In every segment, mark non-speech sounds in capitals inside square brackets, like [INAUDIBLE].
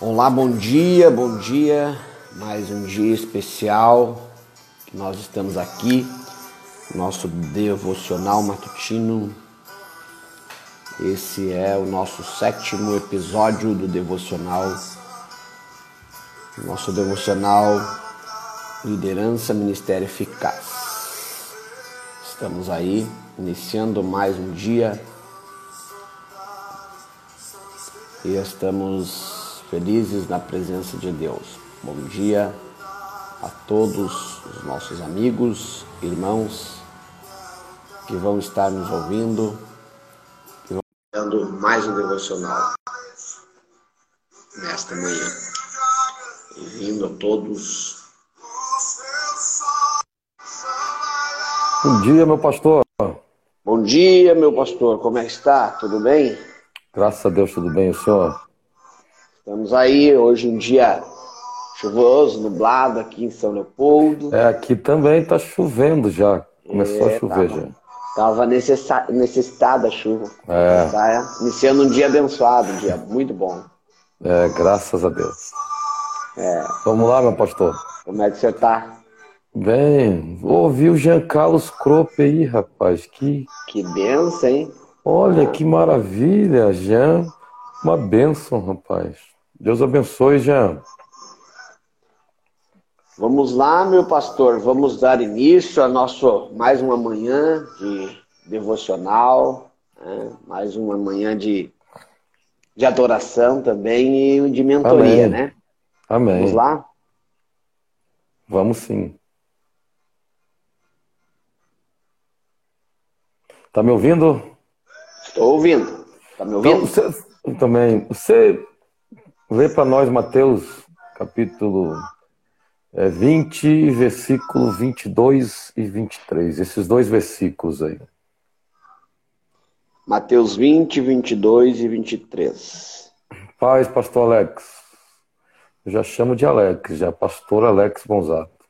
Olá, bom dia, bom dia. Mais um dia especial nós estamos aqui, nosso devocional matutino. Esse é o nosso sétimo episódio do devocional. Nosso devocional Liderança Ministério Eficaz. Estamos aí iniciando mais um dia e estamos felizes na presença de Deus. Bom dia a todos os nossos amigos, irmãos que vão estar nos ouvindo, que vão dando mais um devocional nesta manhã. Bem-vindo a todos. Bom dia, meu pastor. Bom dia, meu pastor. Como é que está? Tudo bem? Graças a Deus, tudo bem, o senhor? Estamos aí hoje um dia chuvoso, nublado aqui em São Leopoldo. É, aqui também está chovendo já. Começou é, a chover tava, já. Tava necessa necessitada a chuva. É. Tá iniciando um dia abençoado, um dia muito bom. É, graças a Deus. É. Vamos lá, meu pastor. Como é que você tá? Bem, ouvi o Jean Carlos Crope aí, rapaz. Que, que benção, hein? Olha que maravilha, Jean. Uma benção, rapaz. Deus abençoe, Jean. Vamos lá, meu pastor, vamos dar início a nosso mais uma manhã de devocional, né? mais uma manhã de, de adoração também e de mentoria, Amém. né? Amém. Vamos lá? Vamos sim. Tá me ouvindo? Estou ouvindo. Tá me ouvindo? Então, você, também. Você Lê para nós Mateus, capítulo 20, é, versículo 22 e 23. Esses dois versículos aí. Mateus 20, 22 e 23. Paz, pastor Alex. Eu já chamo de Alex, já pastor Alex Gonzato.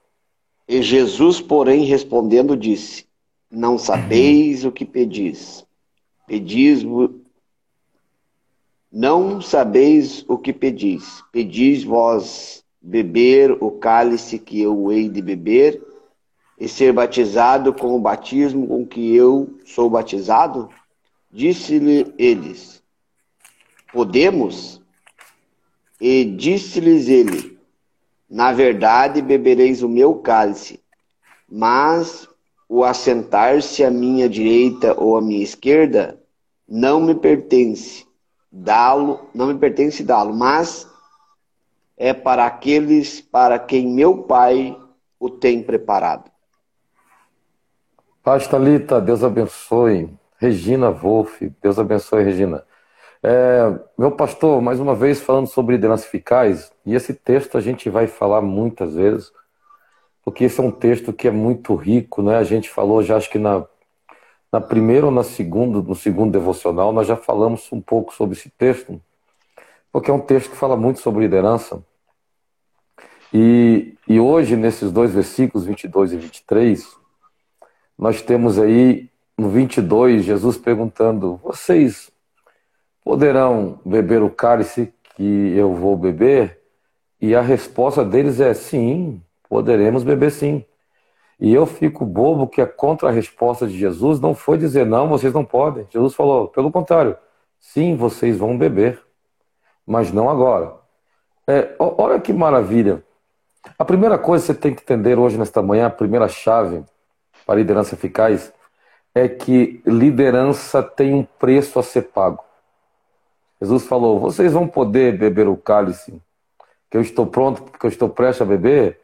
E Jesus, porém, respondendo, disse: Não sabeis o que pedis. Pedis não sabeis o que pedis. Pedis vós beber o cálice que eu hei de beber e ser batizado com o batismo com que eu sou batizado? Disse-lhe eles: Podemos? E disse-lhes ele: Na verdade bebereis o meu cálice, mas o assentar-se à minha direita ou à minha esquerda não me pertence dá-lo, não me pertence dá-lo, mas é para aqueles para quem meu Pai o tem preparado. Paz, Thalita, Deus abençoe. Regina Wolf, Deus abençoe, Regina. É, meu pastor, mais uma vez falando sobre liderança eficaz, e esse texto a gente vai falar muitas vezes, porque esse é um texto que é muito rico, né? A gente falou já acho que na na primeira ou na segunda, no segundo devocional, nós já falamos um pouco sobre esse texto, porque é um texto que fala muito sobre liderança. E, e hoje, nesses dois versículos, 22 e 23, nós temos aí no 22 Jesus perguntando: Vocês poderão beber o cálice que eu vou beber? E a resposta deles é: Sim, poderemos beber sim. E eu fico bobo que a contra-resposta de Jesus não foi dizer não, vocês não podem. Jesus falou, pelo contrário, sim, vocês vão beber, mas não agora. É, olha que maravilha. A primeira coisa que você tem que entender hoje, nesta manhã, a primeira chave para liderança eficaz, é que liderança tem um preço a ser pago. Jesus falou: vocês vão poder beber o cálice que eu estou pronto, porque eu estou prestes a beber?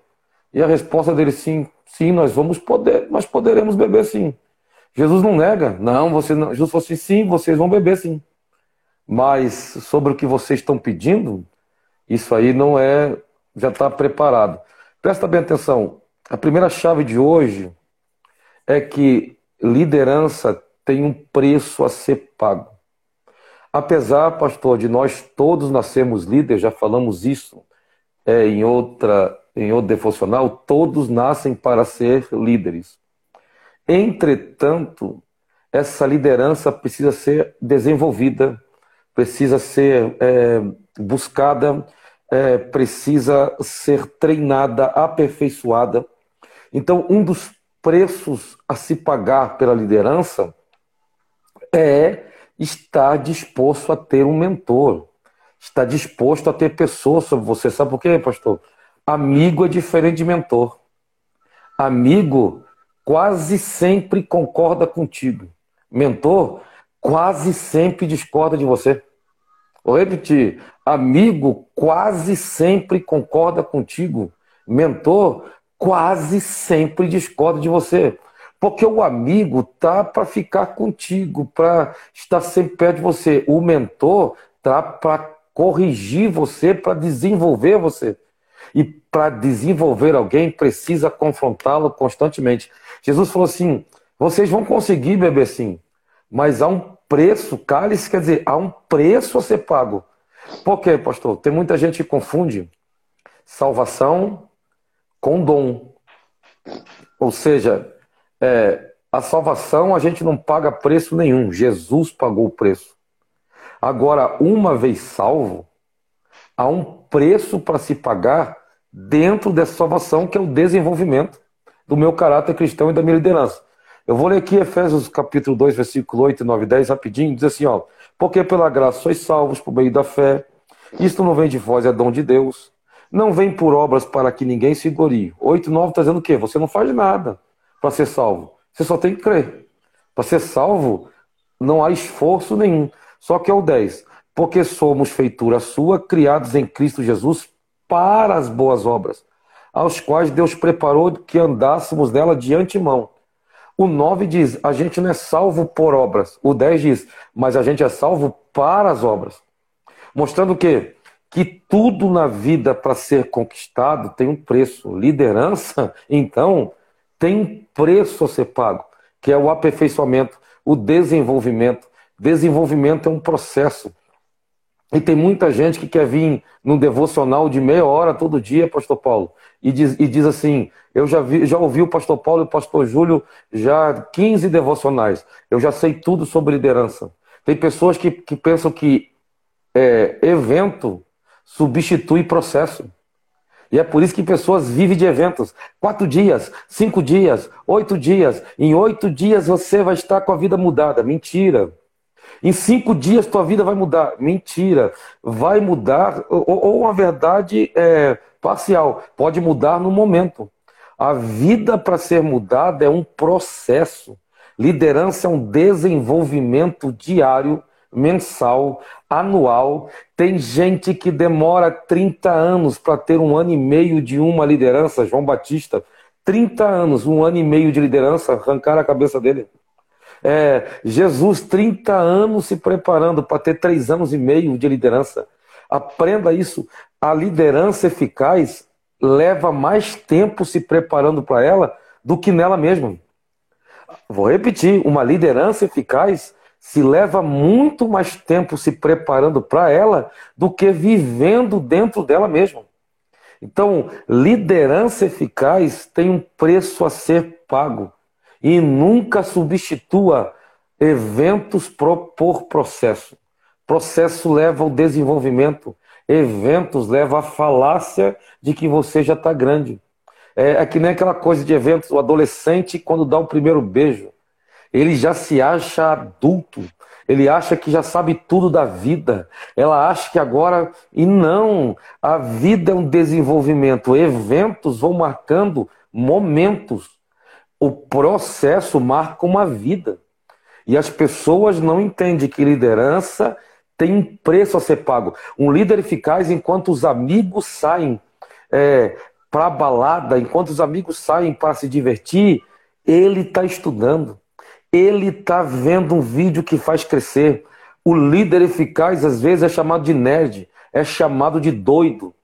E a resposta dele, sim, Sim, nós vamos poder, nós poderemos beber sim. Jesus não nega, não, você não. Jesus falou assim, sim, vocês vão beber sim. Mas sobre o que vocês estão pedindo, isso aí não é, já está preparado. Presta bem atenção. A primeira chave de hoje é que liderança tem um preço a ser pago. Apesar, pastor, de nós todos nascermos líderes, já falamos isso é, em outra em outro devocional, todos nascem para ser líderes. Entretanto, essa liderança precisa ser desenvolvida, precisa ser é, buscada, é, precisa ser treinada, aperfeiçoada. Então, um dos preços a se pagar pela liderança é estar disposto a ter um mentor, estar disposto a ter pessoas sobre você. Sabe por quê, pastor? Amigo é diferente de mentor. Amigo quase sempre concorda contigo. Mentor quase sempre discorda de você. Vou repetir: amigo quase sempre concorda contigo. Mentor quase sempre discorda de você. Porque o amigo tá para ficar contigo, para estar sempre perto de você. O mentor tá para corrigir você, para desenvolver você. E para desenvolver alguém, precisa confrontá-lo constantemente. Jesus falou assim: vocês vão conseguir beber sim, mas há um preço, cálice quer dizer, há um preço a ser pago. Por quê, pastor? Tem muita gente que confunde salvação com dom. Ou seja, é, a salvação a gente não paga preço nenhum, Jesus pagou o preço. Agora, uma vez salvo, há um preço para se pagar dentro dessa salvação, que é o desenvolvimento do meu caráter cristão e da minha liderança. Eu vou ler aqui Efésios capítulo 2, versículo 8, 9 e 10, rapidinho, diz assim, ó, porque pela graça sois salvos por meio da fé, isto não vem de vós, é dom de Deus, não vem por obras para que ninguém se glorie. 8, 9 está dizendo o quê? Você não faz nada para ser salvo. Você só tem que crer. Para ser salvo, não há esforço nenhum. Só que é o 10. Porque somos feitura sua, criados em Cristo Jesus para as boas obras, aos quais Deus preparou que andássemos nela de antemão. O 9 diz: a gente não é salvo por obras. O 10 diz: mas a gente é salvo para as obras. Mostrando que que tudo na vida para ser conquistado tem um preço. Liderança, [LAUGHS] então, tem um preço a ser pago, que é o aperfeiçoamento, o desenvolvimento. Desenvolvimento é um processo. E tem muita gente que quer vir num devocional de meia hora todo dia, Pastor Paulo, e diz, e diz assim: eu já, vi, já ouvi o Pastor Paulo e o Pastor Júlio já 15 devocionais, eu já sei tudo sobre liderança. Tem pessoas que, que pensam que é, evento substitui processo. E é por isso que pessoas vivem de eventos. Quatro dias, cinco dias, oito dias. Em oito dias você vai estar com a vida mudada. Mentira. Em cinco dias tua vida vai mudar. Mentira. Vai mudar, ou, ou uma verdade é, parcial. Pode mudar no momento. A vida para ser mudada é um processo. Liderança é um desenvolvimento diário mensal, anual. Tem gente que demora 30 anos para ter um ano e meio de uma liderança. João Batista, 30 anos, um ano e meio de liderança, arrancar a cabeça dele. É, Jesus, 30 anos se preparando para ter três anos e meio de liderança. Aprenda isso. A liderança eficaz leva mais tempo se preparando para ela do que nela mesma. Vou repetir: uma liderança eficaz se leva muito mais tempo se preparando para ela do que vivendo dentro dela mesma. Então, liderança eficaz tem um preço a ser pago e nunca substitua eventos por processo. Processo leva ao desenvolvimento, eventos leva à falácia de que você já está grande. É, é que nem aquela coisa de eventos, o adolescente quando dá o primeiro beijo ele já se acha adulto, ele acha que já sabe tudo da vida, ela acha que agora. E não, a vida é um desenvolvimento, eventos vão marcando momentos. O processo marca uma vida. E as pessoas não entendem que liderança tem um preço a ser pago. Um líder eficaz, enquanto os amigos saem é, para a balada, enquanto os amigos saem para se divertir, ele está estudando ele está vendo um vídeo que faz crescer. O líder eficaz, às vezes, é chamado de nerd, é chamado de doido.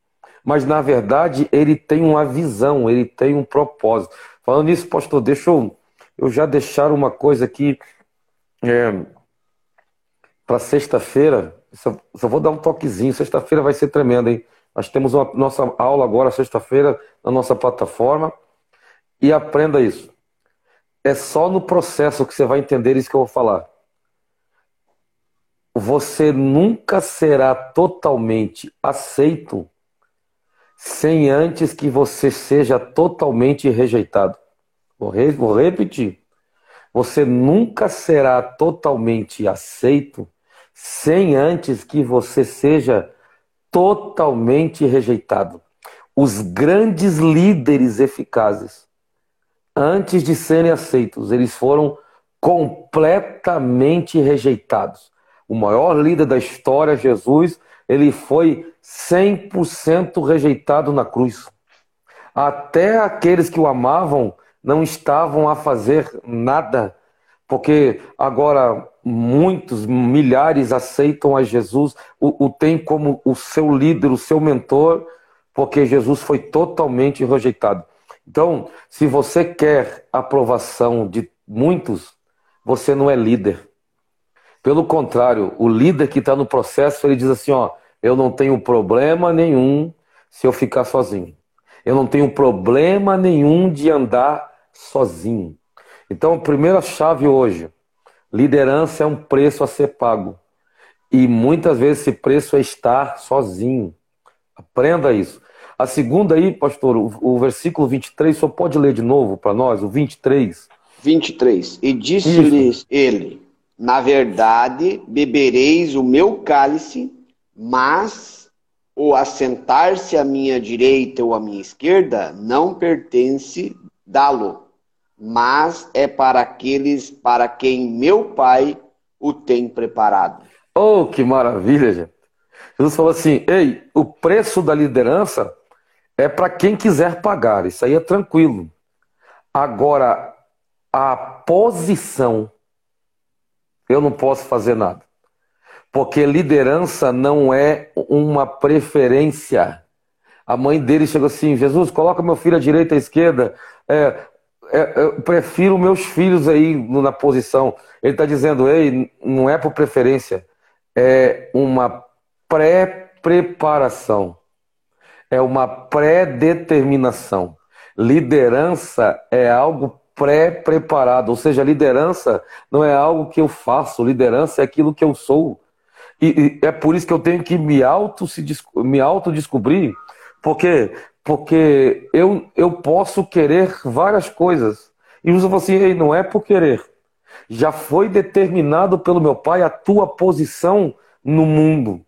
Mas, na verdade, ele tem uma visão, ele tem um propósito. Falando nisso, pastor, deixa eu, eu já deixar uma coisa aqui é, para sexta-feira. Só, só, vou dar um toquezinho. Sexta-feira vai ser tremendo, hein? Nós temos uma nossa aula agora, sexta-feira, na nossa plataforma. E aprenda isso. É só no processo que você vai entender isso que eu vou falar. Você nunca será totalmente aceito sem antes que você seja totalmente rejeitado. Vou, re vou repetir. Você nunca será totalmente aceito sem antes que você seja totalmente rejeitado. Os grandes líderes eficazes, antes de serem aceitos, eles foram completamente rejeitados. O maior líder da história, Jesus, ele foi 100% rejeitado na cruz. Até aqueles que o amavam não estavam a fazer nada, porque agora muitos, milhares aceitam a Jesus, o, o tem como o seu líder, o seu mentor, porque Jesus foi totalmente rejeitado. Então, se você quer aprovação de muitos, você não é líder. Pelo contrário, o líder que está no processo, ele diz assim: ó, eu não tenho problema nenhum se eu ficar sozinho. Eu não tenho problema nenhum de andar sozinho. Então, a primeira chave hoje: liderança é um preço a ser pago. E muitas vezes esse preço é estar sozinho. Aprenda isso. A segunda aí, pastor, o, o versículo 23, só pode ler de novo para nós, o 23. 23. E disse-lhes ele: Na verdade, bebereis o meu cálice, mas o assentar-se à minha direita ou à minha esquerda não pertence dá-lo mas é para aqueles para quem meu Pai o tem preparado. Oh, que maravilha, gente. Jesus falou assim: ei, o preço da liderança é para quem quiser pagar, isso aí é tranquilo. Agora, a posição, eu não posso fazer nada. Porque liderança não é uma preferência. A mãe dele chegou assim: Jesus, coloca meu filho à direita, à esquerda. É, é, eu prefiro meus filhos aí na posição. Ele está dizendo, ei, não é por preferência, é uma pré-preparação, é uma pré-determinação. Liderança é algo pré-preparado, ou seja, liderança não é algo que eu faço, liderança é aquilo que eu sou. E, e é por isso que eu tenho que me auto se me auto descobrir, porque porque eu, eu posso querer várias coisas. E Jesus falou assim: não é por querer. Já foi determinado pelo meu Pai a tua posição no mundo.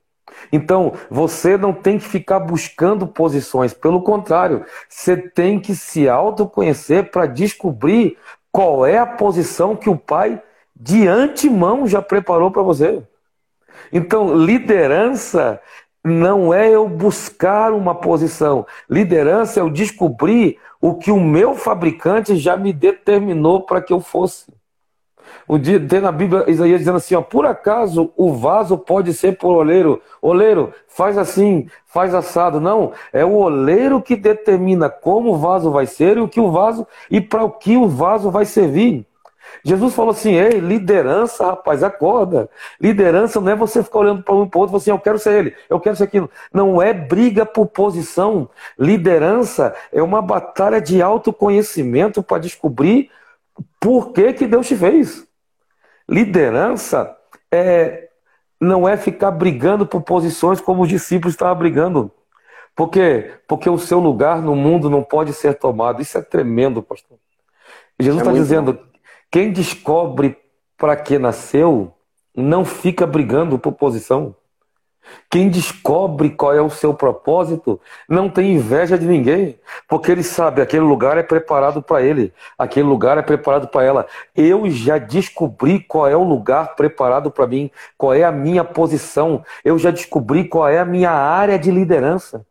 Então, você não tem que ficar buscando posições, pelo contrário, você tem que se autoconhecer para descobrir qual é a posição que o Pai de antemão já preparou para você. Então, liderança não é eu buscar uma posição. Liderança é eu descobrir o que o meu fabricante já me determinou para que eu fosse. O dia tem na Bíblia Isaías dizendo assim: ó, por acaso o vaso pode ser por oleiro? Oleiro, faz assim, faz assado. Não, é o oleiro que determina como o vaso vai ser e o que o vaso e para o que o vaso vai servir. Jesus falou assim: ei, liderança, rapaz, acorda. Liderança não é você ficar olhando para um e para o outro e assim: eu quero ser ele, eu quero ser aquilo. Não é briga por posição. Liderança é uma batalha de autoconhecimento para descobrir por que, que Deus te fez. Liderança é, não é ficar brigando por posições como os discípulos estavam brigando. Por quê? Porque o seu lugar no mundo não pode ser tomado. Isso é tremendo, pastor. Jesus está é dizendo: bom. Quem descobre para que nasceu não fica brigando por posição. Quem descobre qual é o seu propósito não tem inveja de ninguém, porque ele sabe aquele lugar é preparado para ele, aquele lugar é preparado para ela. Eu já descobri qual é o lugar preparado para mim, qual é a minha posição, eu já descobri qual é a minha área de liderança.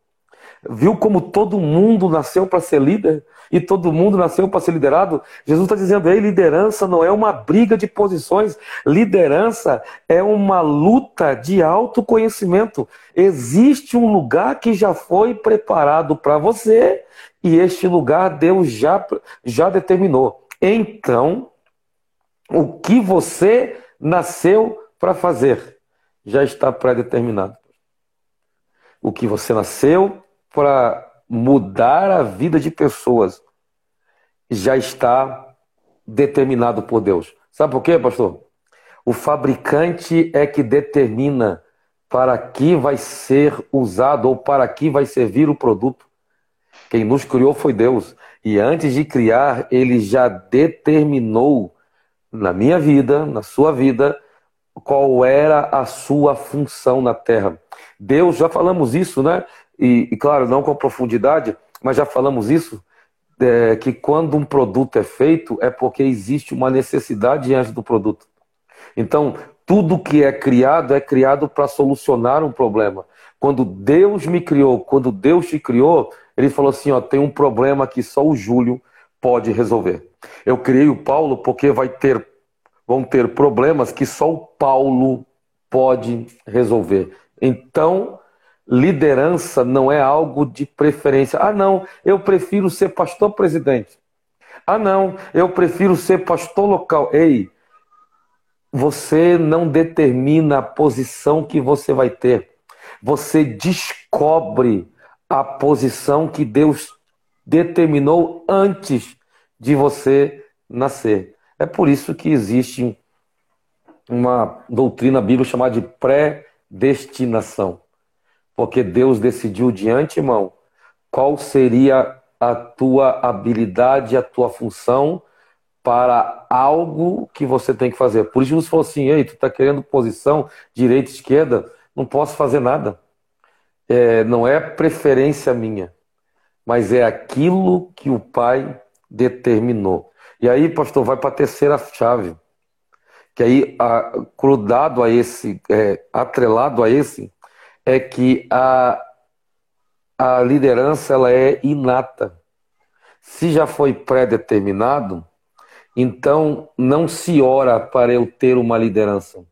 Viu como todo mundo nasceu para ser líder? e todo mundo nasceu para ser liderado. Jesus está dizendo aí: liderança não é uma briga de posições, liderança é uma luta de autoconhecimento. Existe um lugar que já foi preparado para você e este lugar Deus já, já determinou. Então, o que você nasceu para fazer já está pré-determinado. o que você nasceu para mudar a vida de pessoas já está determinado por Deus. Sabe por quê, pastor? O fabricante é que determina para que vai ser usado ou para que vai servir o produto. Quem nos criou foi Deus. E antes de criar, ele já determinou na minha vida, na sua vida, qual era a sua função na terra. Deus, já falamos isso, né? E, e claro, não com profundidade, mas já falamos isso, é, que quando um produto é feito é porque existe uma necessidade antes do produto. Então, tudo que é criado é criado para solucionar um problema. Quando Deus me criou, quando Deus te criou, ele falou assim: ó, tem um problema que só o Júlio pode resolver. Eu criei o Paulo porque vai ter, vão ter problemas que só o Paulo pode resolver. Então, liderança não é algo de preferência. Ah, não, eu prefiro ser pastor presidente. Ah, não, eu prefiro ser pastor local. Ei, você não determina a posição que você vai ter. Você descobre a posição que Deus determinou antes de você nascer. É por isso que existe uma doutrina bíblica chamada de predestinação porque Deus decidiu de antemão qual seria a tua habilidade, a tua função para algo que você tem que fazer. Por isso Jesus falou assim, ei, tu está querendo posição direita, esquerda, não posso fazer nada. É, não é preferência minha, mas é aquilo que o Pai determinou. E aí, pastor, vai para a terceira chave, que aí, a, crudado a esse, é, atrelado a esse, é que a, a liderança ela é inata. Se já foi pré-determinado, então não se ora para eu ter uma liderança.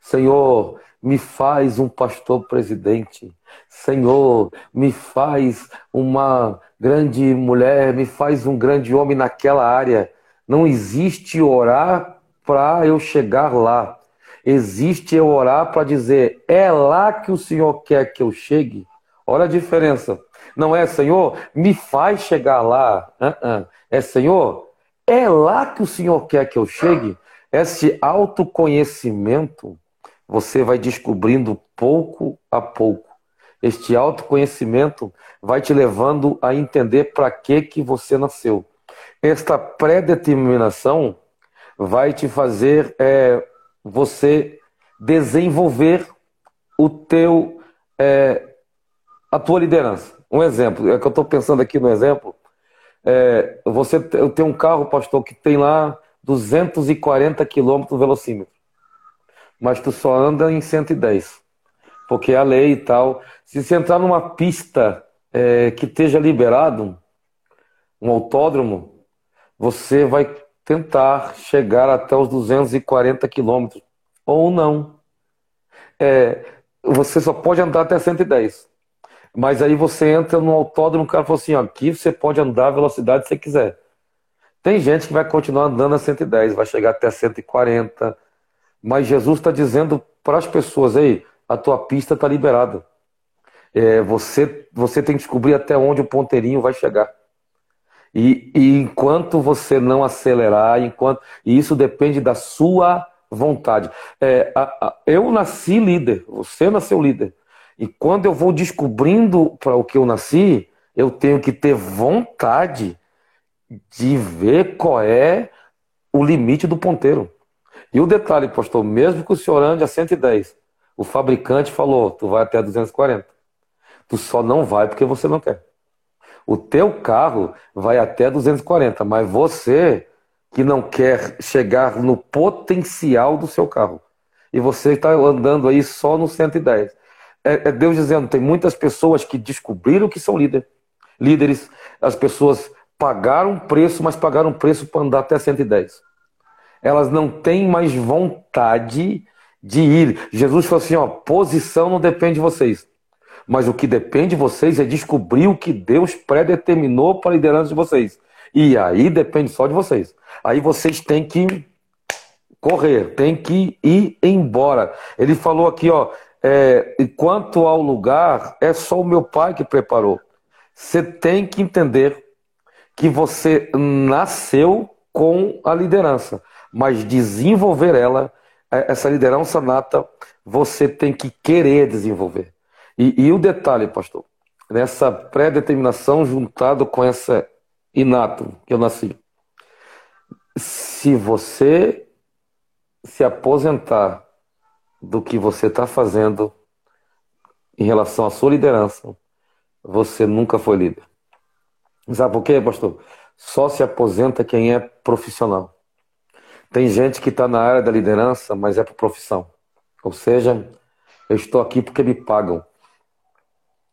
Senhor, me faz um pastor presidente. Senhor, me faz uma grande mulher, me faz um grande homem naquela área. Não existe orar para eu chegar lá. Existe eu orar para dizer, é lá que o Senhor quer que eu chegue? Olha a diferença. Não é, Senhor, me faz chegar lá. Uh -uh. É, Senhor, é lá que o Senhor quer que eu chegue? Esse autoconhecimento você vai descobrindo pouco a pouco. Este autoconhecimento vai te levando a entender para que, que você nasceu. Esta pré-determinação vai te fazer é, você desenvolver o teu é, a tua liderança. Um exemplo, é que eu estou pensando aqui no exemplo. É, você tem um carro, pastor, que tem lá 240 km velocímetro, mas tu só anda em 110, porque é a lei e tal. Se você entrar numa pista é, que esteja liberado, um autódromo, você vai tentar chegar até os 240 quilômetros, ou não. É, você só pode andar até 110. Mas aí você entra no autódromo, o cara falou assim, ó, aqui você pode andar a velocidade que você quiser. Tem gente que vai continuar andando a 110, vai chegar até 140. Mas Jesus está dizendo para as pessoas aí, a tua pista está liberada. É, você, você tem que descobrir até onde o ponteirinho vai chegar. E, e enquanto você não acelerar, enquanto e isso depende da sua vontade. É, a, a, eu nasci líder, você nasceu líder. E quando eu vou descobrindo para o que eu nasci, eu tenho que ter vontade de ver qual é o limite do ponteiro. E o detalhe, pastor, mesmo que o senhor ande a 110, o fabricante falou, tu vai até 240. Tu só não vai porque você não quer. O teu carro vai até 240, mas você que não quer chegar no potencial do seu carro. E você está andando aí só no 110. É, é Deus dizendo, tem muitas pessoas que descobriram que são líder, líderes. As pessoas pagaram preço, mas pagaram preço para andar até 110. Elas não têm mais vontade de ir. Jesus falou assim: ó, posição não depende de vocês. Mas o que depende de vocês é descobrir o que Deus predeterminou para a liderança de vocês. E aí depende só de vocês. Aí vocês têm que correr, têm que ir embora. Ele falou aqui, ó, É, quanto ao lugar, é só o meu pai que preparou. Você tem que entender que você nasceu com a liderança, mas desenvolver ela, é, essa liderança nata, você tem que querer desenvolver. E, e o detalhe, pastor, nessa pré-determinação juntado com essa inato que eu nasci. Se você se aposentar do que você está fazendo em relação à sua liderança, você nunca foi líder. Sabe por quê, pastor? Só se aposenta quem é profissional. Tem gente que está na área da liderança, mas é por profissão. Ou seja, eu estou aqui porque me pagam.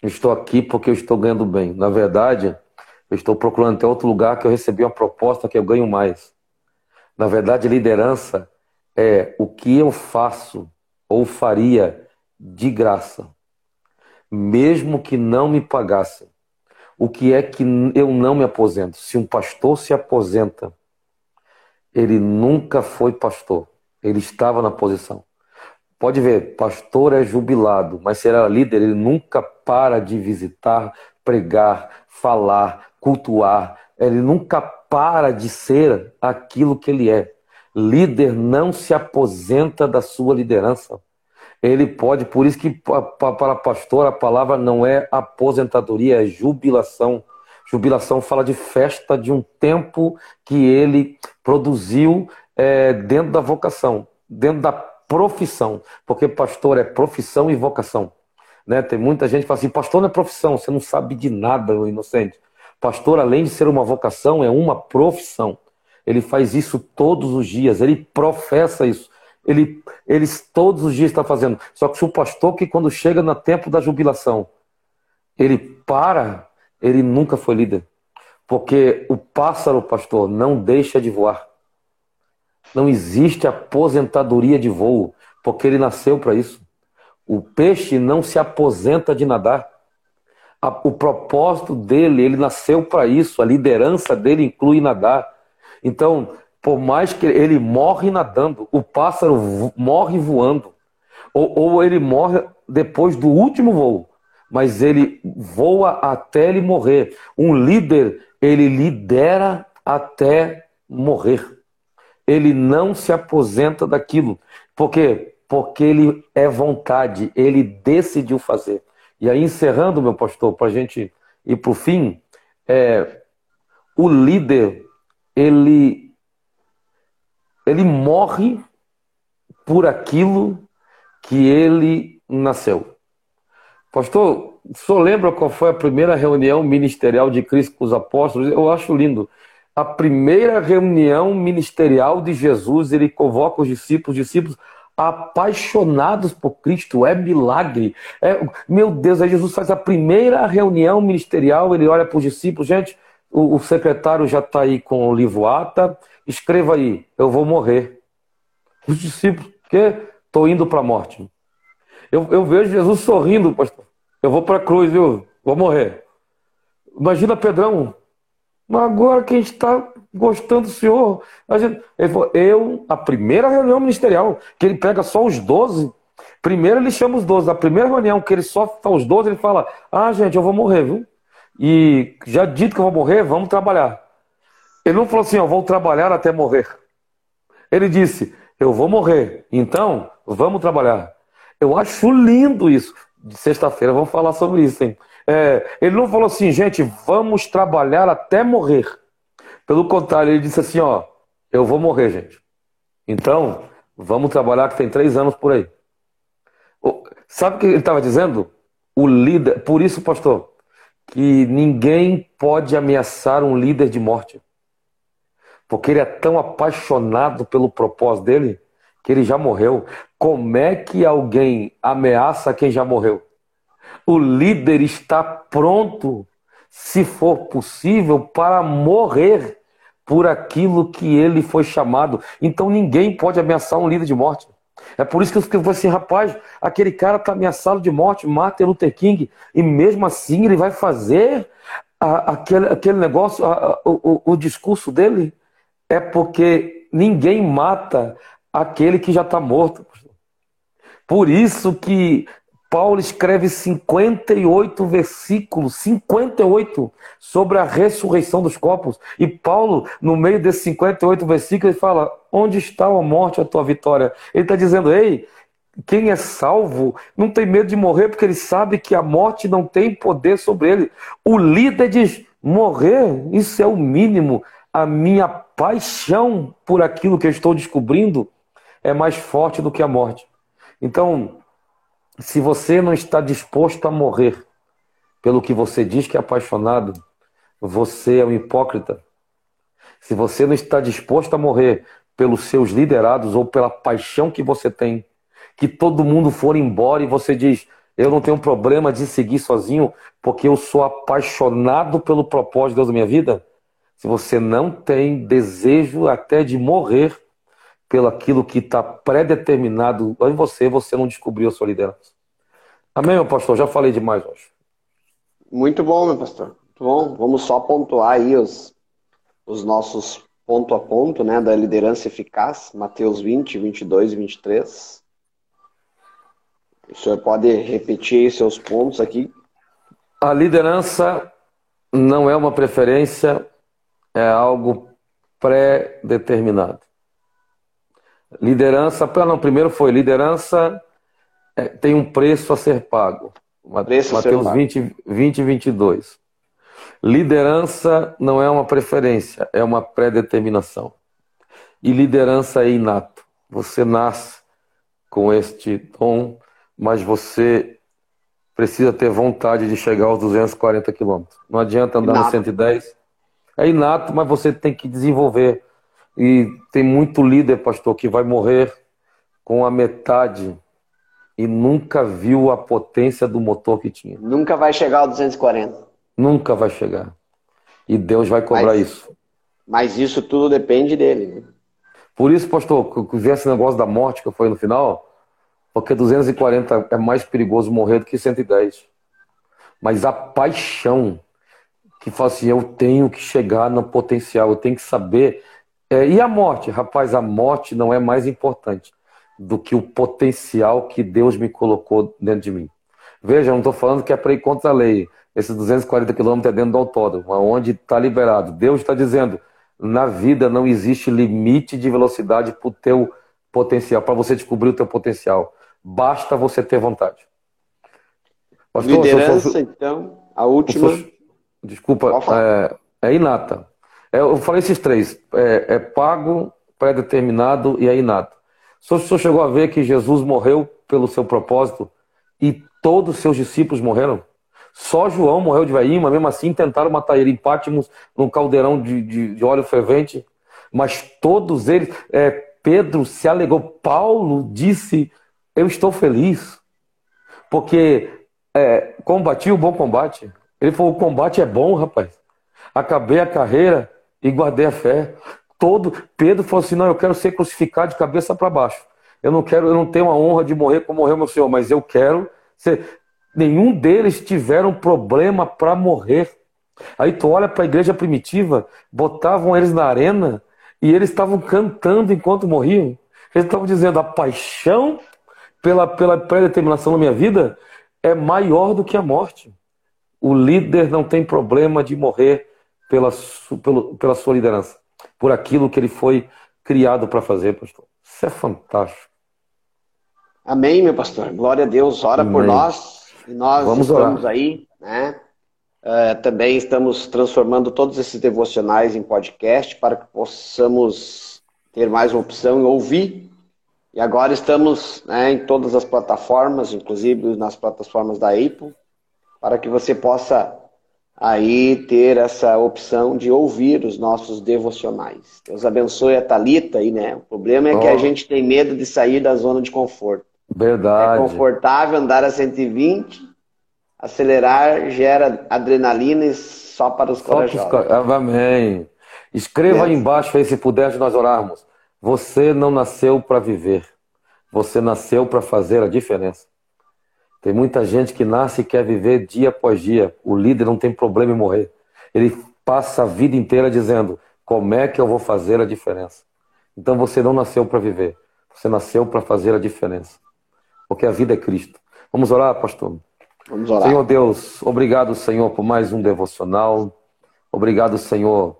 Eu estou aqui porque eu estou ganhando bem. Na verdade, eu estou procurando até outro lugar que eu recebi uma proposta que eu ganho mais. Na verdade, liderança é o que eu faço ou faria de graça, mesmo que não me pagassem. O que é que eu não me aposento? Se um pastor se aposenta, ele nunca foi pastor, ele estava na posição. Pode ver, pastor é jubilado, mas será líder, ele nunca para de visitar, pregar, falar, cultuar, ele nunca para de ser aquilo que ele é. Líder não se aposenta da sua liderança. Ele pode, por isso que para pastor a palavra não é aposentadoria, é jubilação. Jubilação fala de festa de um tempo que ele produziu é, dentro da vocação, dentro da profissão, porque pastor é profissão e vocação. Né? Tem muita gente que fala assim: pastor não é profissão, você não sabe de nada, inocente. Pastor, além de ser uma vocação, é uma profissão. Ele faz isso todos os dias, ele professa isso. Ele, ele todos os dias está fazendo. Só que o pastor que quando chega no tempo da jubilação, ele para, ele nunca foi líder. Porque o pássaro, pastor, não deixa de voar. Não existe aposentadoria de voo, porque ele nasceu para isso. O peixe não se aposenta de nadar. O propósito dele, ele nasceu para isso. A liderança dele inclui nadar. Então, por mais que ele morre nadando, o pássaro morre voando, ou, ou ele morre depois do último voo, mas ele voa até ele morrer. Um líder, ele lidera até morrer. Ele não se aposenta daquilo. Por quê? Porque ele é vontade, ele decidiu fazer. E aí, encerrando, meu pastor, para a gente ir para o fim, é, o líder ele, ele morre por aquilo que ele nasceu. Pastor, senhor lembra qual foi a primeira reunião ministerial de Cristo com os apóstolos? Eu acho lindo. A primeira reunião ministerial de Jesus, ele convoca os discípulos, discípulos apaixonados por Cristo, é milagre. É, meu Deus, aí Jesus faz a primeira reunião ministerial, ele olha para os discípulos, gente, o, o secretário já está aí com o livro ata. Escreva aí, eu vou morrer. Os discípulos, que estou indo para a morte. Eu, eu vejo Jesus sorrindo, pastor. Eu vou para a cruz, viu? Vou morrer. Imagina Pedrão. Mas agora quem está gostando do Senhor? A gente, ele falou, eu, a primeira reunião ministerial, que ele pega só os doze. Primeiro ele chama os doze. A primeira reunião que ele só está os doze, ele fala: Ah, gente, eu vou morrer, viu? e já dito que eu vou morrer, vamos trabalhar. Ele não falou assim, eu vou trabalhar até morrer. Ele disse, eu vou morrer, então vamos trabalhar. Eu acho lindo isso. De sexta-feira vamos falar sobre isso, hein? É, ele não falou assim, gente, vamos trabalhar até morrer. Pelo contrário, ele disse assim, ó, eu vou morrer, gente. Então, vamos trabalhar que tem três anos por aí. Sabe o que ele estava dizendo? O líder, por isso, pastor, que ninguém pode ameaçar um líder de morte. Porque ele é tão apaixonado pelo propósito dele que ele já morreu. Como é que alguém ameaça quem já morreu? O líder está pronto, se for possível, para morrer por aquilo que ele foi chamado. Então ninguém pode ameaçar um líder de morte. É por isso que eu fiquei assim, rapaz, aquele cara está ameaçado de morte, Martin Luther King, e mesmo assim ele vai fazer a, aquele, aquele negócio, a, a, o, o discurso dele. É porque ninguém mata aquele que já está morto. Por isso que Paulo escreve 58 versículos, 58, sobre a ressurreição dos corpos. E Paulo, no meio desses 58 versículos, ele fala: Onde está a morte, a tua vitória? Ele está dizendo: Ei, quem é salvo não tem medo de morrer, porque ele sabe que a morte não tem poder sobre ele. O líder diz: Morrer, isso é o mínimo. A minha paixão por aquilo que eu estou descobrindo é mais forte do que a morte. Então, se você não está disposto a morrer pelo que você diz que é apaixonado, você é um hipócrita. Se você não está disposto a morrer pelos seus liderados ou pela paixão que você tem, que todo mundo for embora e você diz: Eu não tenho problema de seguir sozinho porque eu sou apaixonado pelo propósito de Deus na minha vida. Se você não tem desejo até de morrer pelo aquilo que está predeterminado em você, você não descobriu a sua liderança. Amém, meu pastor? Já falei demais hoje. Muito bom, meu pastor. Muito bom. Vamos só pontuar aí os, os nossos ponto a ponto né, da liderança eficaz, Mateus 20, 22 e 23. O senhor pode repetir seus pontos aqui? A liderança não é uma preferência, é algo pré-determinado. Liderança, não, primeiro foi liderança é, tem um preço a ser pago. Preço Mateus 20, 20 e 22. Liderança não é uma preferência, é uma pré-determinação. E liderança é inato. Você nasce com este dom, mas você precisa ter vontade de chegar aos 240 quilômetros. Não adianta andar inato. no 110. É inato, mas você tem que desenvolver e tem muito líder, pastor, que vai morrer com a metade e nunca viu a potência do motor que tinha. Nunca vai chegar ao 240. Nunca vai chegar. E Deus vai cobrar mas, isso. Mas isso tudo depende dele. Né? Por isso, pastor, que vi esse negócio da morte que foi no final, porque 240 é mais perigoso morrer do que 110. Mas a paixão que fala assim, eu tenho que chegar no potencial, eu tenho que saber é, e a morte? Rapaz, a morte não é mais importante do que o potencial que Deus me colocou dentro de mim. Veja, eu não estou falando que é para ir contra a lei. Esses 240 quilômetros é dentro do autódromo, onde está liberado. Deus está dizendo, na vida não existe limite de velocidade para o teu potencial, para você descobrir o teu potencial. Basta você ter vontade. Pastor, Liderança, sou... então, a última. Sou... Desculpa, é, é inata. É, eu falei esses três: é, é pago, pré-determinado e é inato. O senhor chegou a ver que Jesus morreu pelo seu propósito e todos os seus discípulos morreram? Só João morreu de veinha, mas mesmo assim tentaram matar ele em Pátimos, num caldeirão de, de, de óleo fervente. Mas todos eles, é, Pedro se alegou, Paulo disse: Eu estou feliz, porque é, combati o bom combate. Ele falou: O combate é bom, rapaz. Acabei a carreira, e guardei a fé. Todo Pedro falou assim: "Não, eu quero ser crucificado de cabeça para baixo. Eu não quero, eu não tenho a honra de morrer como morreu meu Senhor, mas eu quero ser nenhum deles tiveram problema para morrer. Aí tu olha para a igreja primitiva, botavam eles na arena e eles estavam cantando enquanto morriam. Eles estavam dizendo: a paixão pela, pela predeterminação da minha vida é maior do que a morte. O líder não tem problema de morrer pela, pelo, pela sua liderança, por aquilo que ele foi criado para fazer, pastor. Isso é fantástico. Amém, meu pastor. Glória a Deus. Ora Amém. por nós. E nós Vamos estamos orar. aí, né? Uh, também estamos transformando todos esses devocionais em podcast para que possamos ter mais uma opção e ouvir. E agora estamos né, em todas as plataformas, inclusive nas plataformas da Apple, para que você possa aí ter essa opção de ouvir os nossos devocionais. Deus abençoe a Talita aí, né? O problema é oh. que a gente tem medo de sair da zona de conforto. Verdade. É confortável andar a 120, acelerar gera adrenalina só para os só corajosos. Amém. Escreva aí embaixo aí se puder nós orarmos. Você não nasceu para viver. Você nasceu para fazer a diferença. Tem muita gente que nasce e quer viver dia após dia. O líder não tem problema em morrer. Ele passa a vida inteira dizendo: como é que eu vou fazer a diferença? Então você não nasceu para viver. Você nasceu para fazer a diferença. Porque a vida é Cristo. Vamos orar, pastor? Vamos orar. Senhor Deus, obrigado, Senhor, por mais um devocional. Obrigado, Senhor,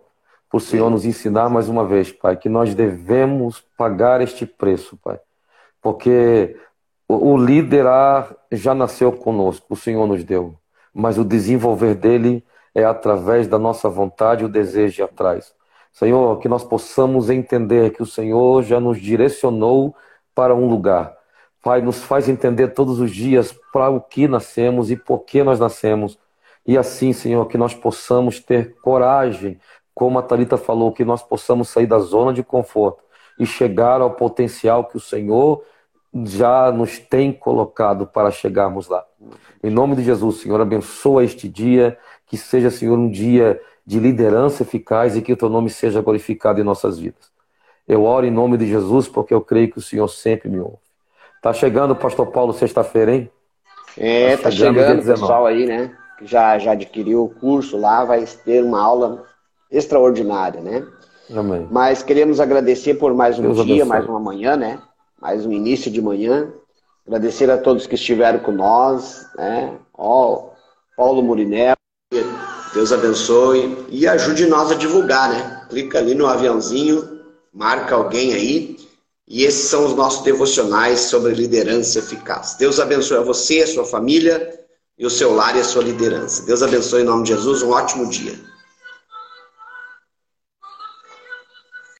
por o Senhor nos ensinar mais uma vez, Pai, que nós devemos pagar este preço, Pai. Porque o liderar já nasceu conosco, o Senhor nos deu. Mas o desenvolver dele é através da nossa vontade o desejo de atrás. Senhor, que nós possamos entender que o Senhor já nos direcionou para um lugar. Pai, nos faz entender todos os dias para o que nascemos e por que nós nascemos. E assim, Senhor, que nós possamos ter coragem, como a Talita falou, que nós possamos sair da zona de conforto e chegar ao potencial que o Senhor já nos tem colocado para chegarmos lá. Em nome de Jesus, Senhor, abençoa este dia, que seja, Senhor, um dia de liderança eficaz e que o teu nome seja glorificado em nossas vidas. Eu oro em nome de Jesus porque eu creio que o Senhor sempre me ouve. Tá chegando o pastor Paulo sexta-feira, hein? É, tá, tá chegando, chegando o pessoal aí, né? Que já, já adquiriu o curso lá, vai ter uma aula extraordinária, né? Amém. Mas queremos agradecer por mais um Deus dia, abençoe. mais uma manhã, né? Mais um início de manhã. Agradecer a todos que estiveram com nós, né? Ó, Paulo Murinel, Deus abençoe e ajude nós a divulgar, né? Clica ali no aviãozinho, marca alguém aí. E esses são os nossos devocionais sobre liderança eficaz. Deus abençoe a você, a sua família e o seu lar e a sua liderança. Deus abençoe em nome de Jesus. Um ótimo dia.